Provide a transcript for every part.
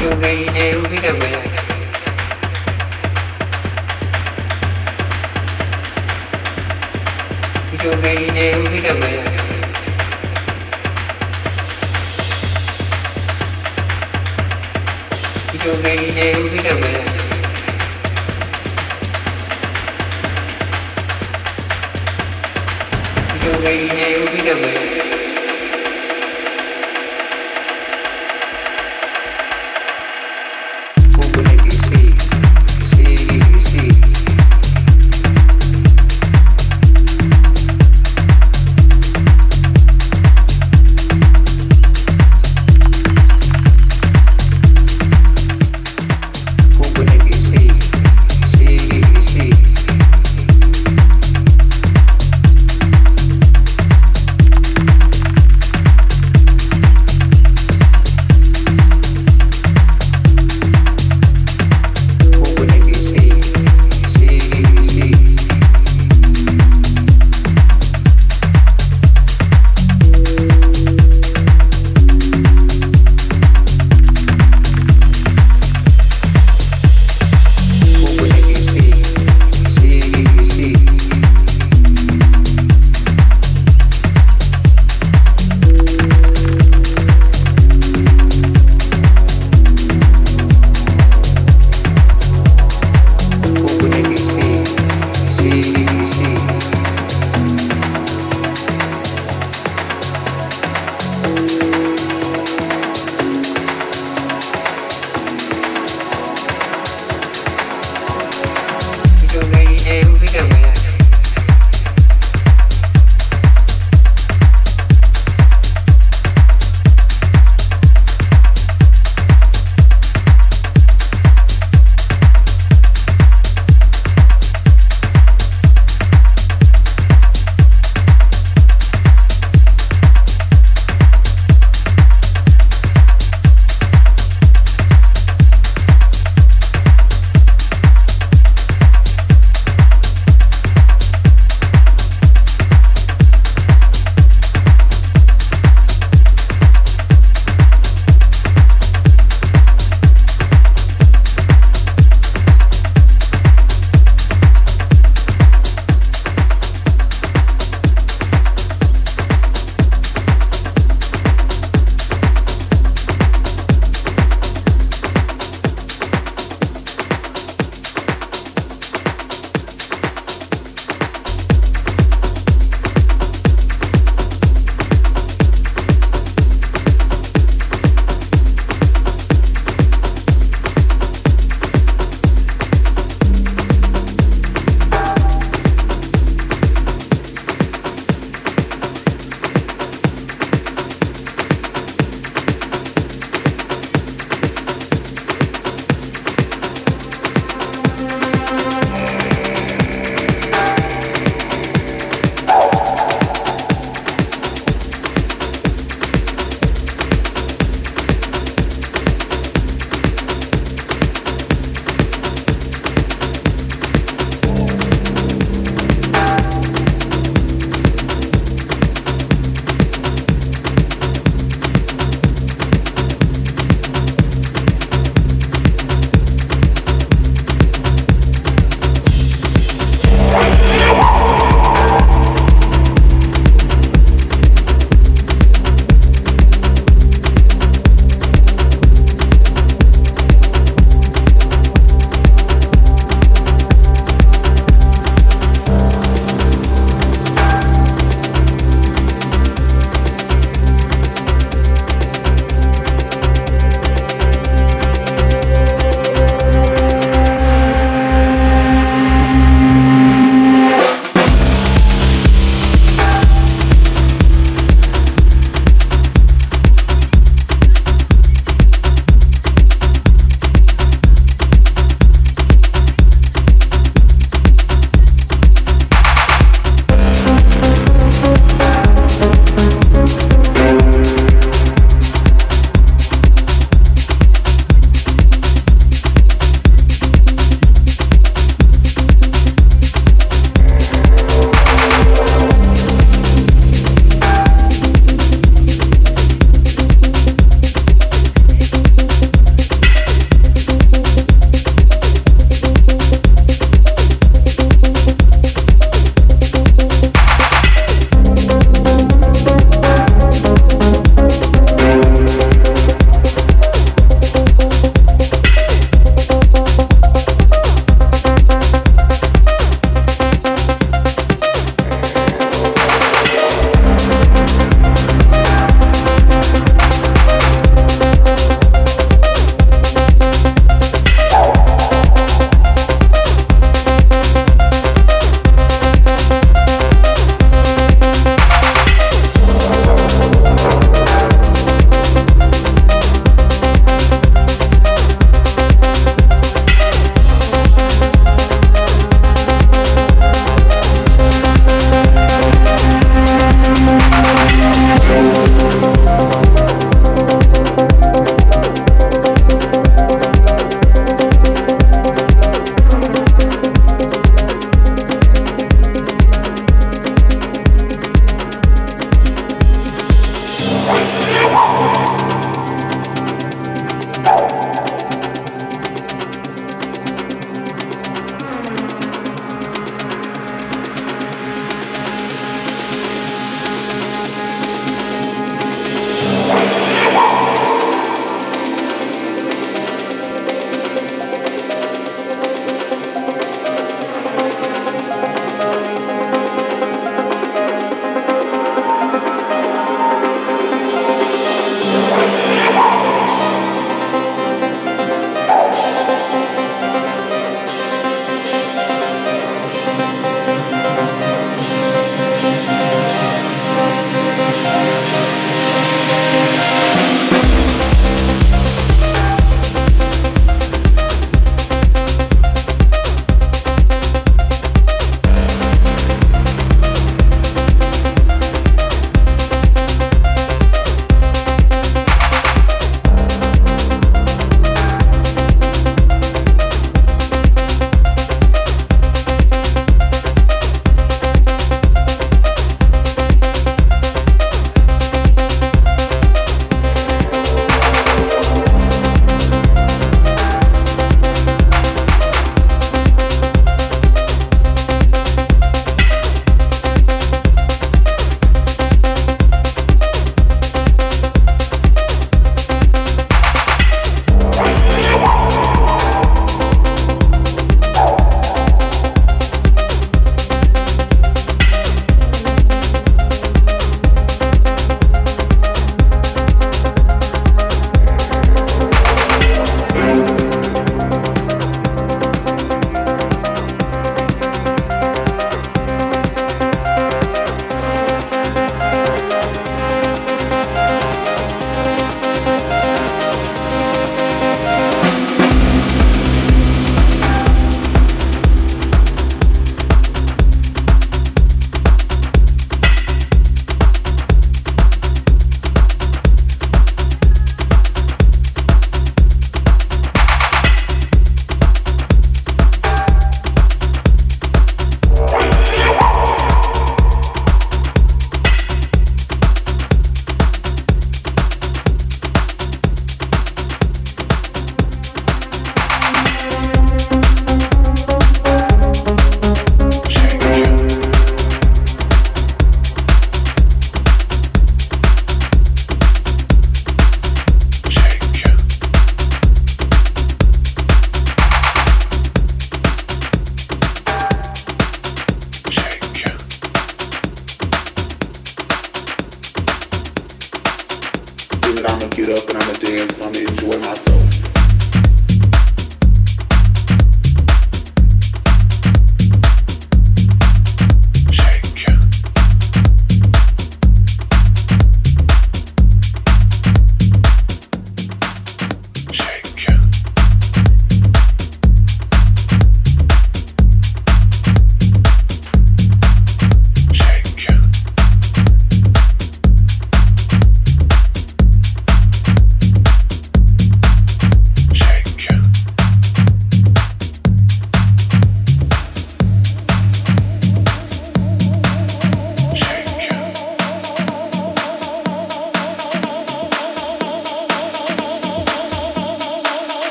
ಯೋಗೈನೇ ವಿರವಯಾಗಿ ಯೋಗೈನೇ ವಿರವಯಾಗಿ ಯೋಗೈನೇ ವಿರವಯಾಗಿ ಯೋಗೈನೇ ವಿರವಯಾಗಿ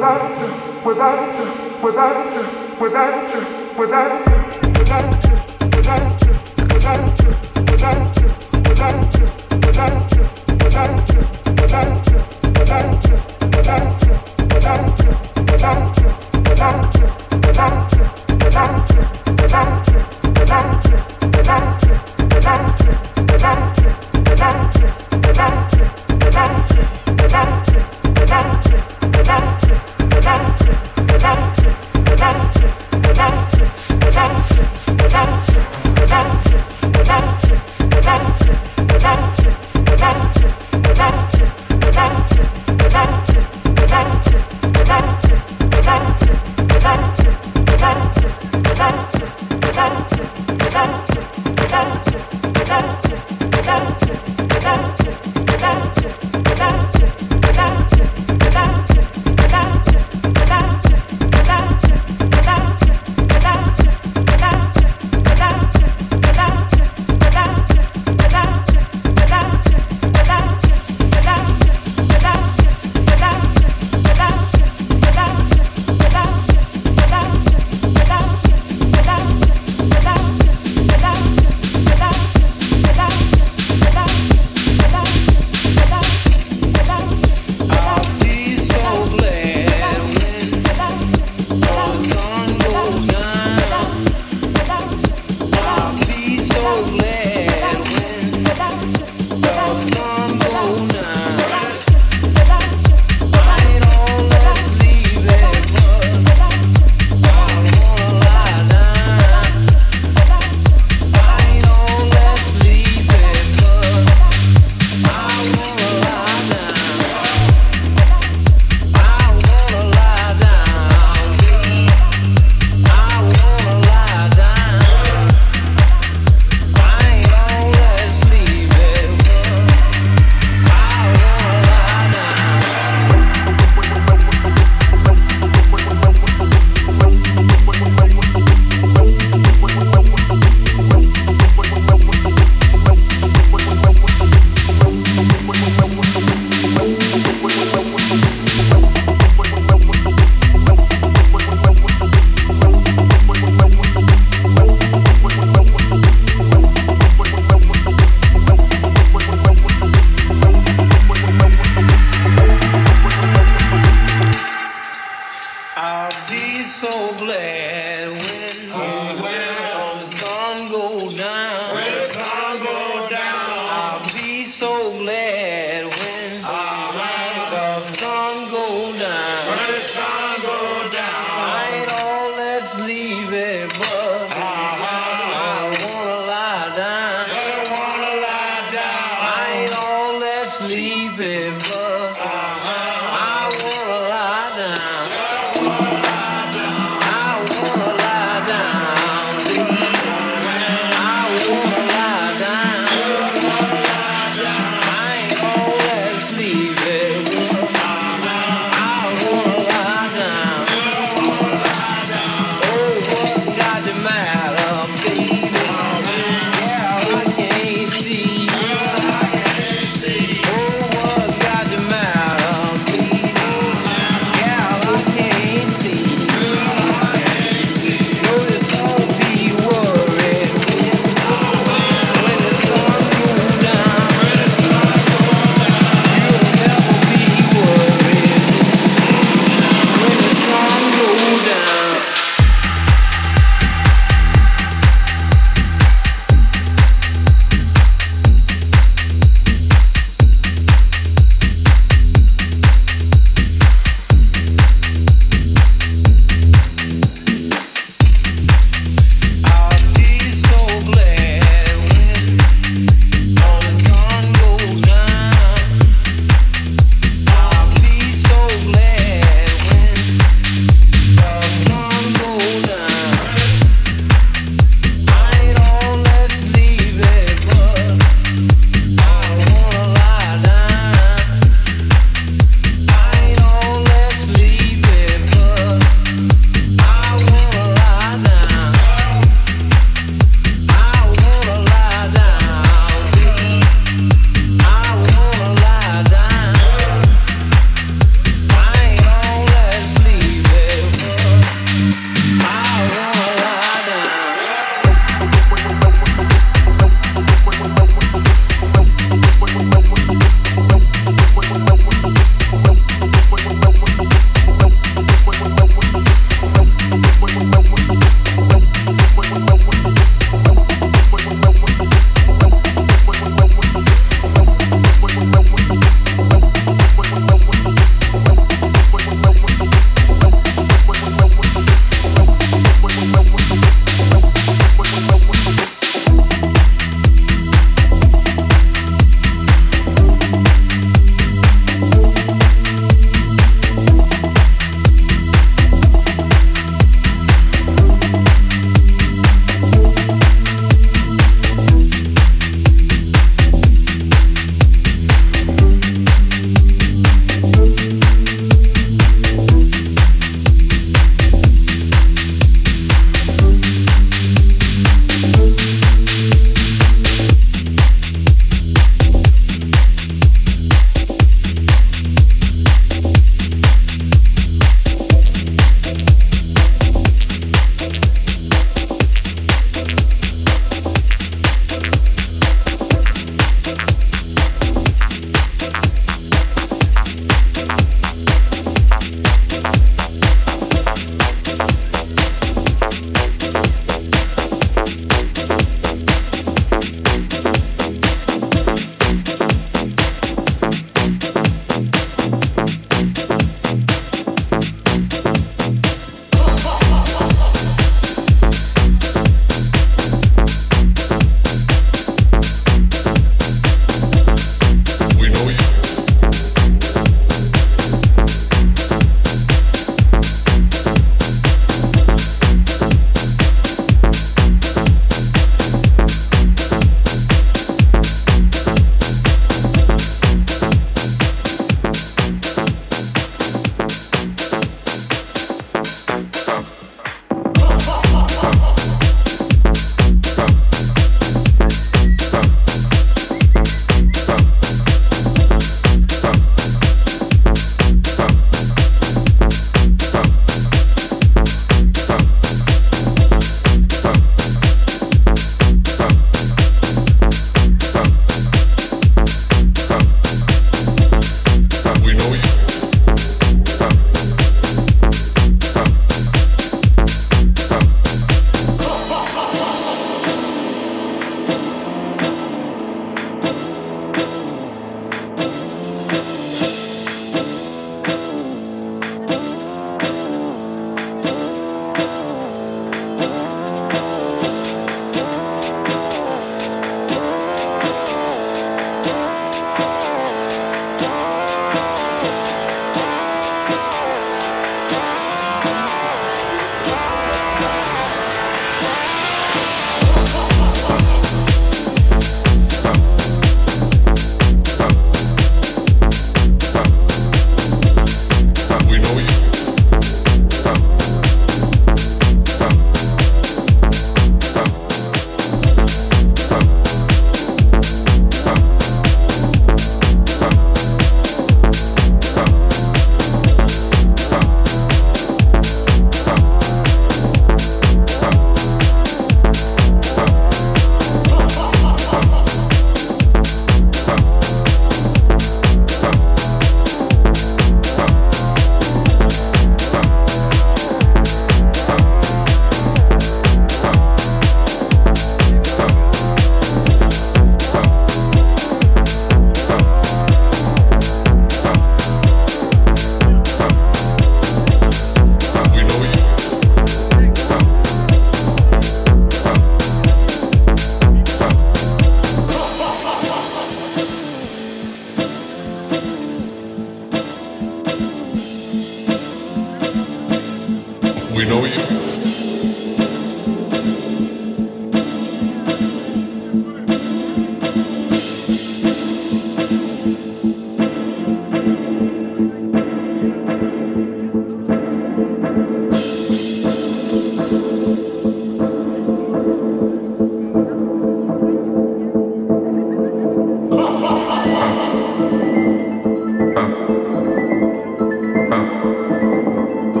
without you, without you, without you, without you, without you.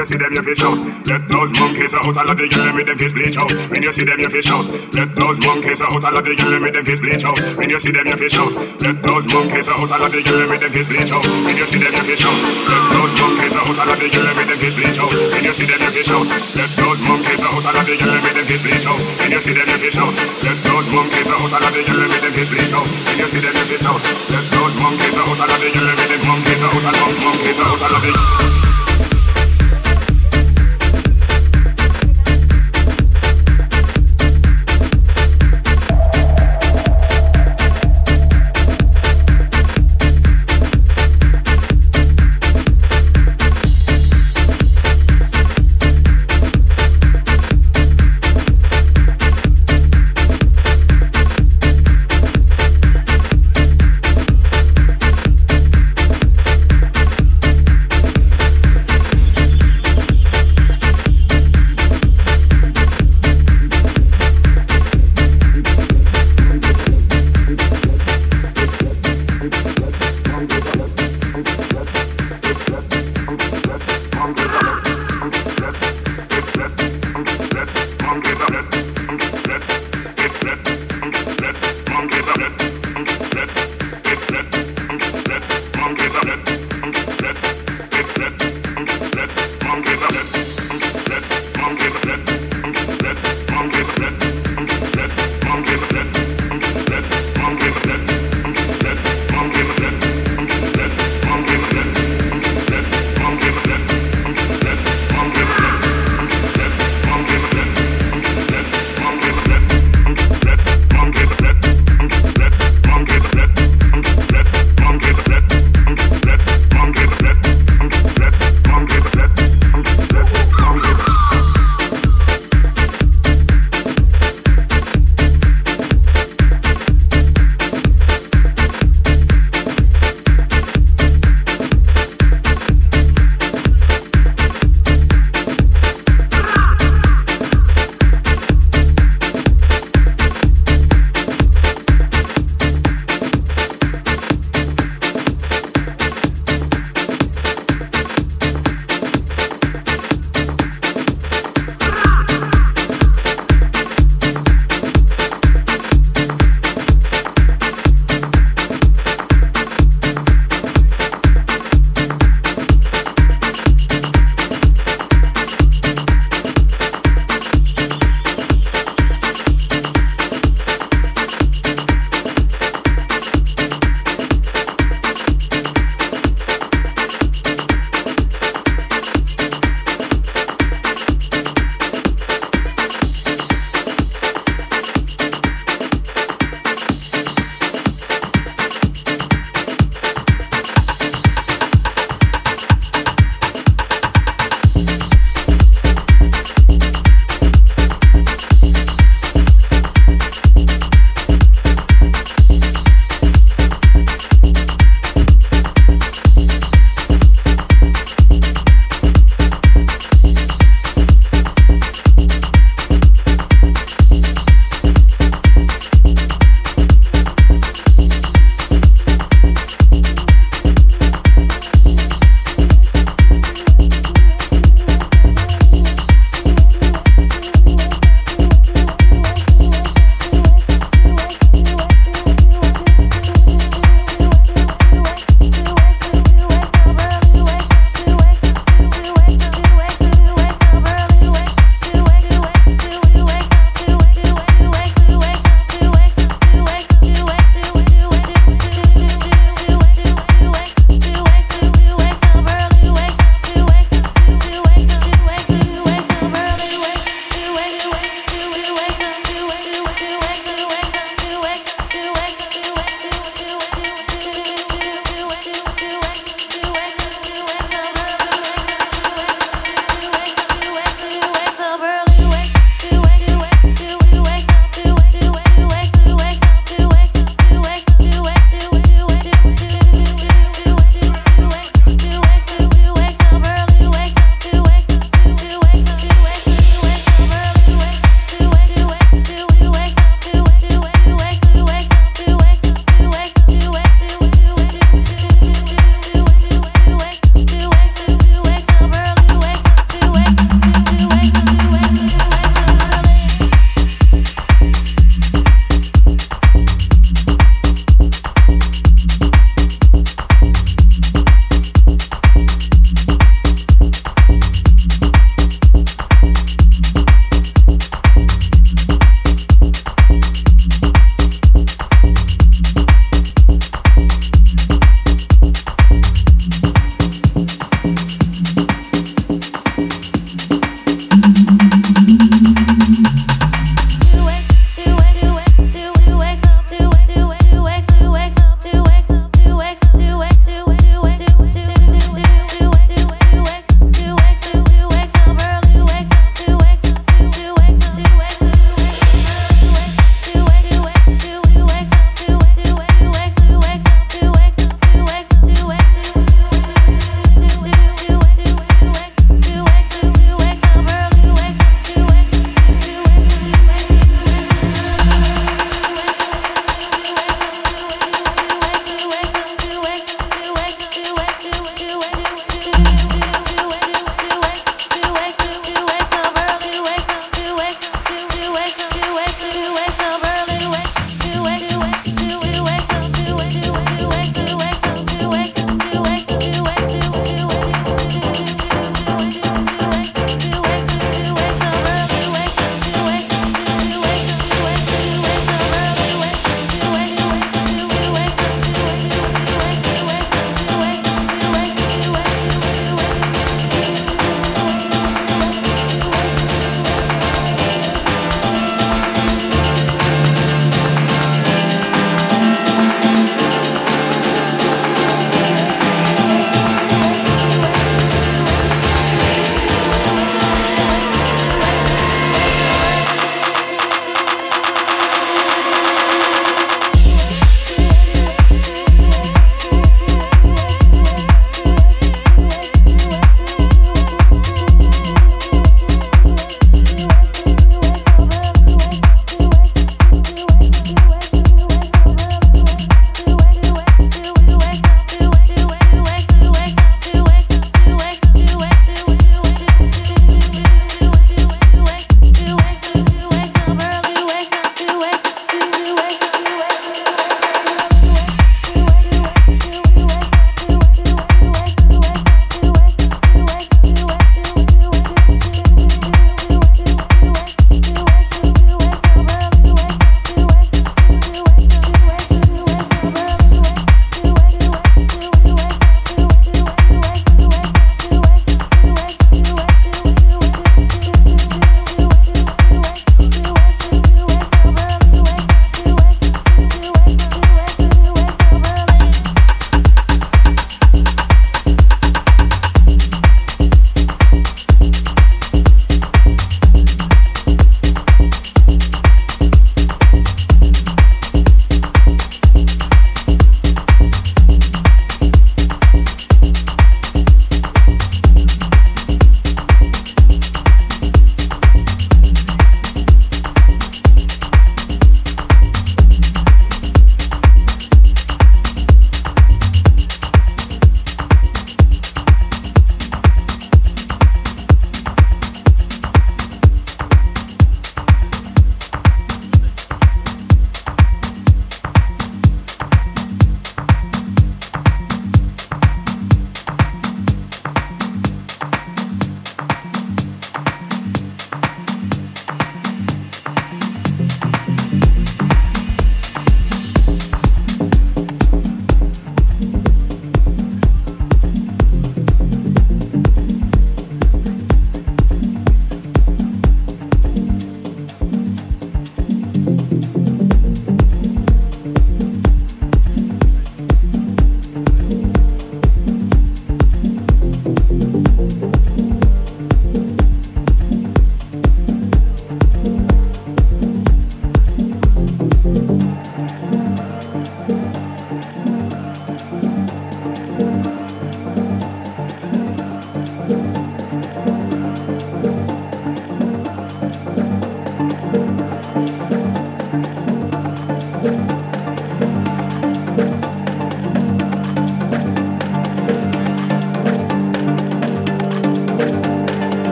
You see them, you fish out. Let those monkeys out. All of the girl make them fish bleach out. When you see them, you fish out. Let those monkeys out. All of the girl make them fish bleach out. When you see them, you fish out. Let those monkeys out. All of the girl make them fish bleach out. When you see them, you fish out. Let those monkeys out. All of the girl make them fish bleach out. When you see them, you fish out. Let those monkeys out. All of the girl make them fish bleach out. When you see them, you fish out. Let those monkeys out. All of the girl make them monkeys out. All of the monkeys out. All of the